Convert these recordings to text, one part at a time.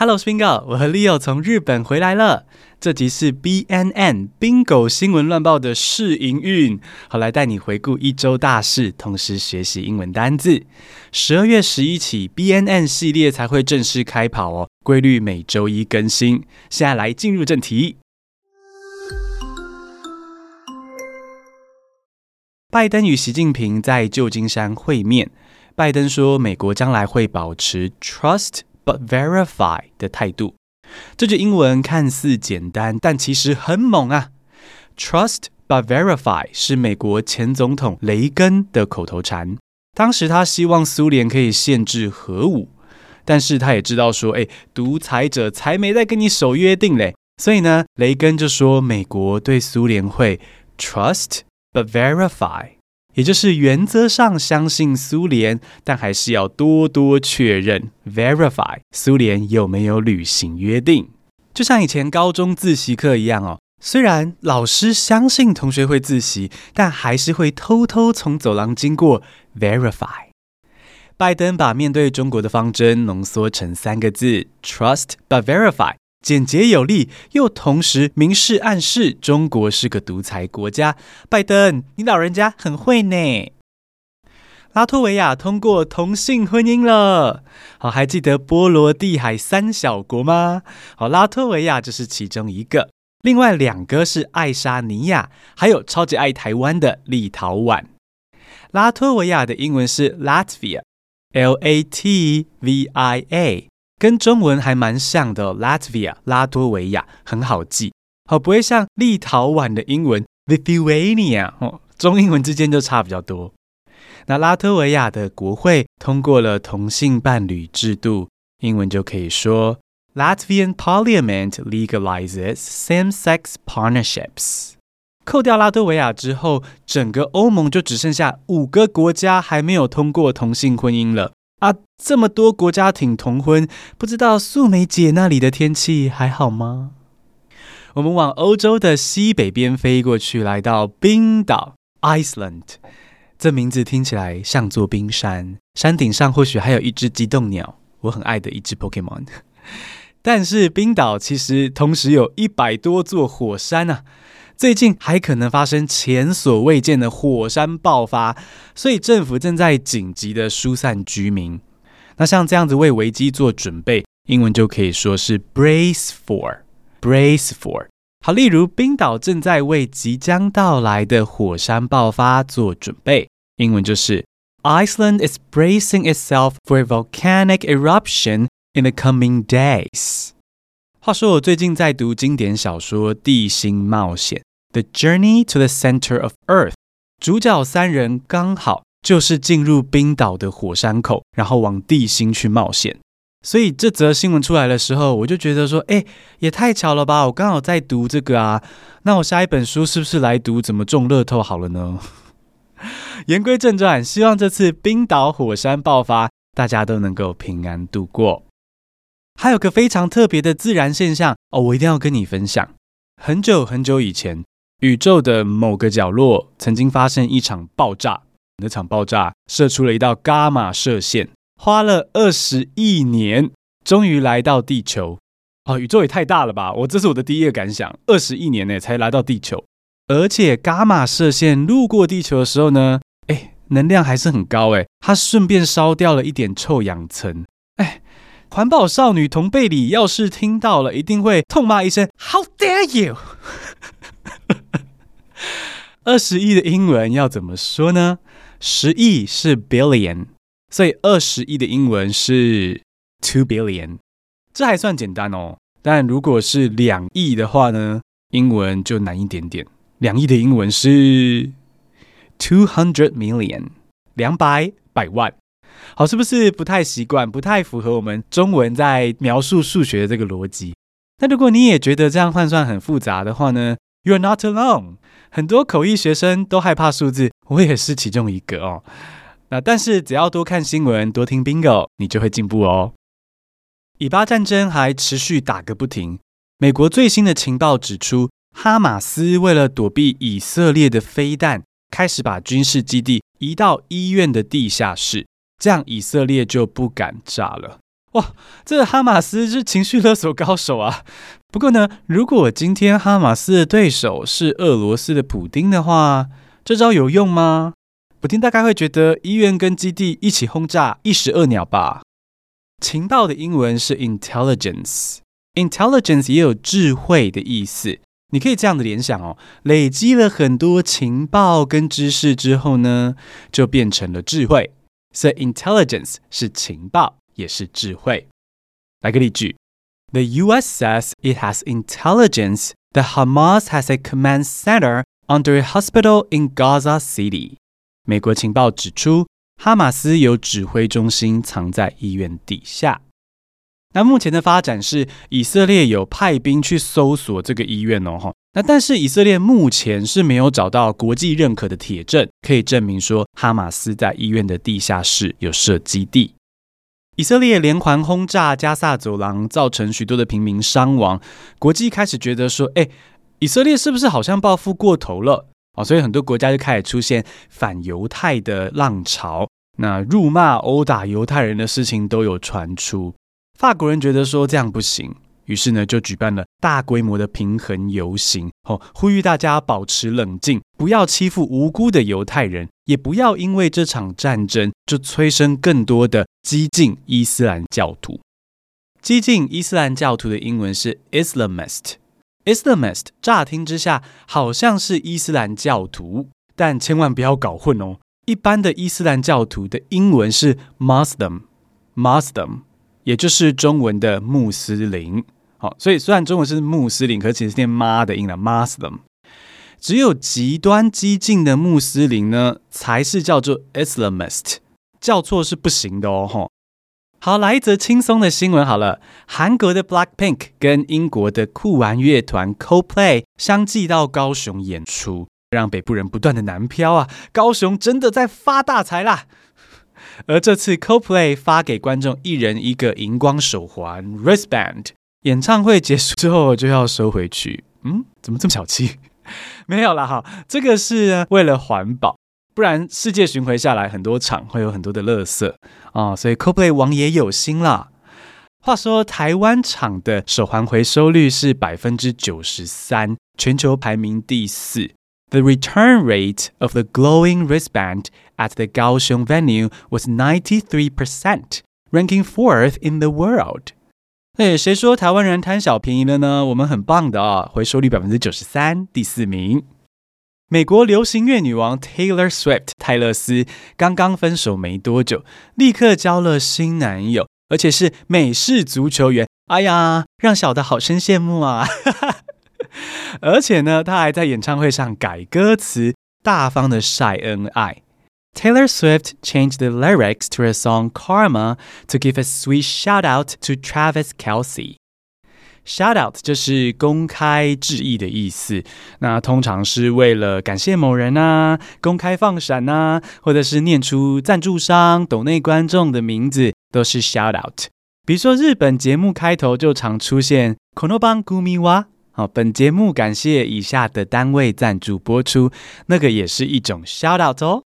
Hello Bingo，我和 Leo 从日本回来了。这集是 BNN Bingo 新闻乱报的试营运，好来带你回顾一周大事，同时学习英文单字。十二月十一起，BNN 系列才会正式开跑哦，规律每周一更新。现在来进入正题。拜登与习近平在旧金山会面，拜登说美国将来会保持 Trust。But verify 的态度，这句英文看似简单，但其实很猛啊！Trust but verify 是美国前总统雷根的口头禅。当时他希望苏联可以限制核武，但是他也知道说，哎，独裁者才没在跟你守约定嘞。所以呢，雷根就说，美国对苏联会 Trust but verify。也就是原则上相信苏联，但还是要多多确认 （verify） 苏联有没有履行约定。就像以前高中自习课一样哦，虽然老师相信同学会自习，但还是会偷偷从走廊经过 （verify）。拜登把面对中国的方针浓缩成三个字：trust but verify。简洁有力，又同时明示暗示中国是个独裁国家。拜登，你老人家很会呢。拉脱维亚通过同性婚姻了。好，还记得波罗的海三小国吗？好，拉脱维亚就是其中一个。另外两个是爱沙尼亚，还有超级爱台湾的立陶宛。拉脱维亚的英文是 Latvia，L-A-T-V-I-A。跟中文还蛮像的，Latvia 拉脱维亚很好记，好不会像立陶宛的英文 Lithuania 哦，中英文之间就差比较多。那拉脱维亚的国会通过了同性伴侣制度，英文就可以说 Latvian Parliament legalizes same-sex partnerships。扣掉拉脱维亚之后，整个欧盟就只剩下五个国家还没有通过同性婚姻了。这么多国家挺同婚，不知道素梅姐那里的天气还好吗？我们往欧洲的西北边飞过去，来到冰岛 （Iceland）。这名字听起来像座冰山，山顶上或许还有一只激动鸟，我很爱的一只 Pokemon。但是冰岛其实同时有一百多座火山啊。最近还可能发生前所未见的火山爆发，所以政府正在紧急的疏散居民。那像这样子为危机做准备，英文就可以说是 brace for，brace for。好，例如冰岛正在为即将到来的火山爆发做准备，英文就是 Iceland is bracing itself for a volcanic eruption in the coming days。话说我最近在读经典小说《地心冒险》。The Journey to the Center of Earth，主角三人刚好就是进入冰岛的火山口，然后往地心去冒险。所以这则新闻出来的时候，我就觉得说，哎，也太巧了吧！我刚好在读这个啊，那我下一本书是不是来读怎么中乐透好了呢？言归正传，希望这次冰岛火山爆发，大家都能够平安度过。还有个非常特别的自然现象哦，我一定要跟你分享。很久很久以前。宇宙的某个角落曾经发生一场爆炸，那场爆炸射出了一道伽马射线，花了二十亿年，终于来到地球。哦，宇宙也太大了吧！我这是我的第一个感想，二十亿年呢才来到地球，而且伽马射线路过地球的时候呢，哎，能量还是很高哎，它顺便烧掉了一点臭氧层。哎，环保少女同贝里要是听到了，一定会痛骂一声 “How dare you！” 二十亿的英文要怎么说呢？十亿是 billion，所以二十亿的英文是 two billion。这还算简单哦。但如果是两亿的话呢，英文就难一点点。两亿的英文是 two hundred million，两百百万。好，是不是不太习惯，不太符合我们中文在描述数学的这个逻辑？那如果你也觉得这样换算很复杂的话呢 You are not alone。很多口译学生都害怕数字，我也是其中一个哦。那但是只要多看新闻，多听 Bingo，你就会进步哦。以巴战争还持续打个不停。美国最新的情报指出，哈马斯为了躲避以色列的飞弹，开始把军事基地移到医院的地下室，这样以色列就不敢炸了。哇，这哈马斯是情绪勒索高手啊！不过呢，如果今天哈马斯的对手是俄罗斯的普丁的话，这招有用吗？普丁大概会觉得医院跟基地一起轰炸，一石二鸟吧。情报的英文是 intelligence，intelligence 也有智慧的意思。你可以这样的联想哦，累积了很多情报跟知识之后呢，就变成了智慧。所以 intelligence 是情报，也是智慧。来个例句：The U.S. says it has intelligence that Hamas has a command center under a hospital in Gaza City。美国情报指出，哈马斯有指挥中心藏在医院底下。那目前的发展是，以色列有派兵去搜索这个医院哦，那但是以色列目前是没有找到国际认可的铁证，可以证明说哈马斯在医院的地下室有设基地。以色列连环轰炸加萨走廊，造成许多的平民伤亡。国际开始觉得说，哎，以色列是不是好像报复过头了？哦，所以很多国家就开始出现反犹太的浪潮，那辱骂、殴打犹太人的事情都有传出。法国人觉得说这样不行，于是呢就举办了大规模的平衡游行，哦，呼吁大家保持冷静，不要欺负无辜的犹太人，也不要因为这场战争就催生更多的激进伊斯兰教徒。激进伊斯兰教徒的英文是 Islamist，Islamist 乍听之下好像是伊斯兰教徒，但千万不要搞混哦。一般的伊斯兰教徒的英文是 Muslim，Muslim。也就是中文的穆斯林，好，所以虽然中文是穆斯林，可是其实念妈的音了，Muslim。只有极端激进的穆斯林呢，才是叫做 Islamist，叫错是不行的哦。吼，好，来一则轻松的新闻好了，韩国的 Blackpink 跟英国的酷玩乐团 Coldplay 相继到高雄演出，让北部人不断的南漂啊，高雄真的在发大财啦！而这次 Coldplay 发给观众一人一个荧光手环 wristband，演唱会结束之后就要收回去。嗯，怎么这么小气？没有啦，哈，这个是为了环保，不然世界巡回下来很多场会有很多的垃圾啊、所以 CoPlay 王也有心啦。话说台湾厂的手环回收率是百分之九十三，全球排名第四。The return rate of the glowing wristband at the Kaohsiung venue was 93%, ranking fourth in the world. 哎，谁说台湾人贪小便宜了呢？我们很棒的啊，回收率百分之九十三，第四名。美国流行乐女王 Taylor Swift 泰勒斯刚刚分手没多久，立刻交了新男友，而且是美式足球员。哎呀，让小的好生羡慕啊！而且呢，他还在演唱会上改歌词，大方的晒恩爱。Taylor Swift changed the lyrics to her song Karma to give a sweet shout out to Travis Kelce. Shout out 就是公开致意的意思，那通常是为了感谢某人啊，公开放闪啊，或者是念出赞助商、斗内观众的名字，都是 shout out。比如说日本节目开头就常出现この番组は。好，本节目感谢以下的单位赞助播出，那个也是一种 shout out 哦。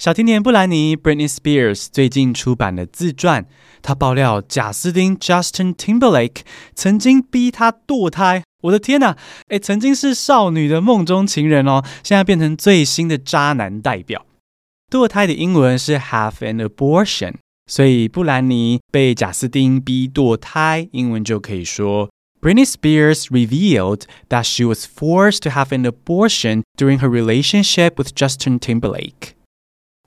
小甜甜布兰妮 Britney Spears 最近出版的自传，她爆料贾斯汀 Justin Timberlake 曾经逼她堕胎。我的天哪！诶，曾经是少女的梦中情人哦，现在变成最新的渣男代表。堕胎的英文是 have an abortion，所以布兰妮被贾斯汀逼堕胎，英文就可以说。Britney Spears revealed that she was forced to have an abortion during her relationship with Justin Timberlake。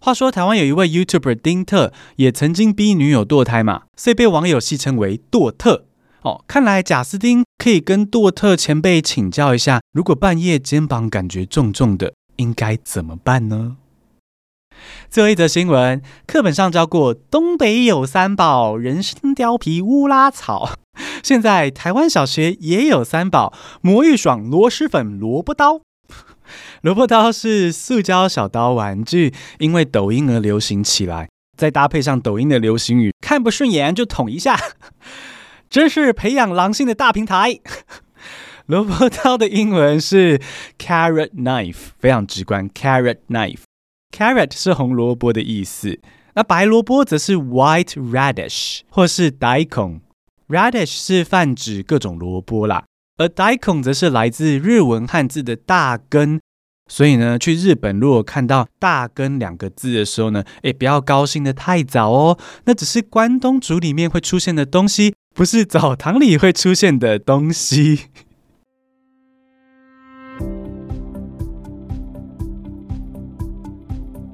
话说，台湾有一位 YouTuber 丁特也曾经逼女友堕胎嘛，所以被网友戏称为“堕特”。哦，看来贾斯汀可以跟堕特前辈请教一下，如果半夜肩膀感觉重重的，应该怎么办呢？最后一则新闻，课本上教过东北有三宝：人参、貂皮、乌拉草。现在台湾小学也有三宝：魔芋爽、螺蛳粉、萝卜刀。萝卜刀是塑胶小刀玩具，因为抖音而流行起来。再搭配上抖音的流行语，看不顺眼就捅一下，真是培养狼性的大平台。萝卜刀的英文是 carrot knife，非常直观，carrot knife。Carrot 是红萝卜的意思，那白萝卜则是 white radish 或是 daikon。radish 是泛指各种萝卜啦，而 daikon 则是来自日文汉字的大根。所以呢，去日本如果看到“大根”两个字的时候呢，诶，不要高兴得太早哦，那只是关东煮里面会出现的东西，不是澡堂里会出现的东西。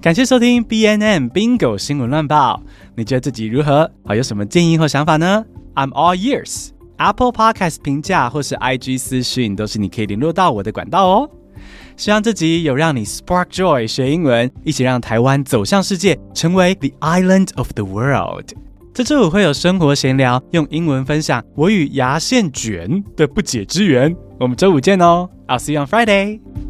感谢收听 BNN Bingo 新闻乱报，你觉得自己如何？好，有什么建议或想法呢？I'm all ears。Apple Podcast 评价或是 IG 私讯都是你可以联络到我的管道哦。希望这集有让你 spark joy 学英文，一起让台湾走向世界，成为 the island of the world。这周我会有生活闲聊，用英文分享我与牙线卷的不解之缘。我们周五见哦，I'll see you on Friday。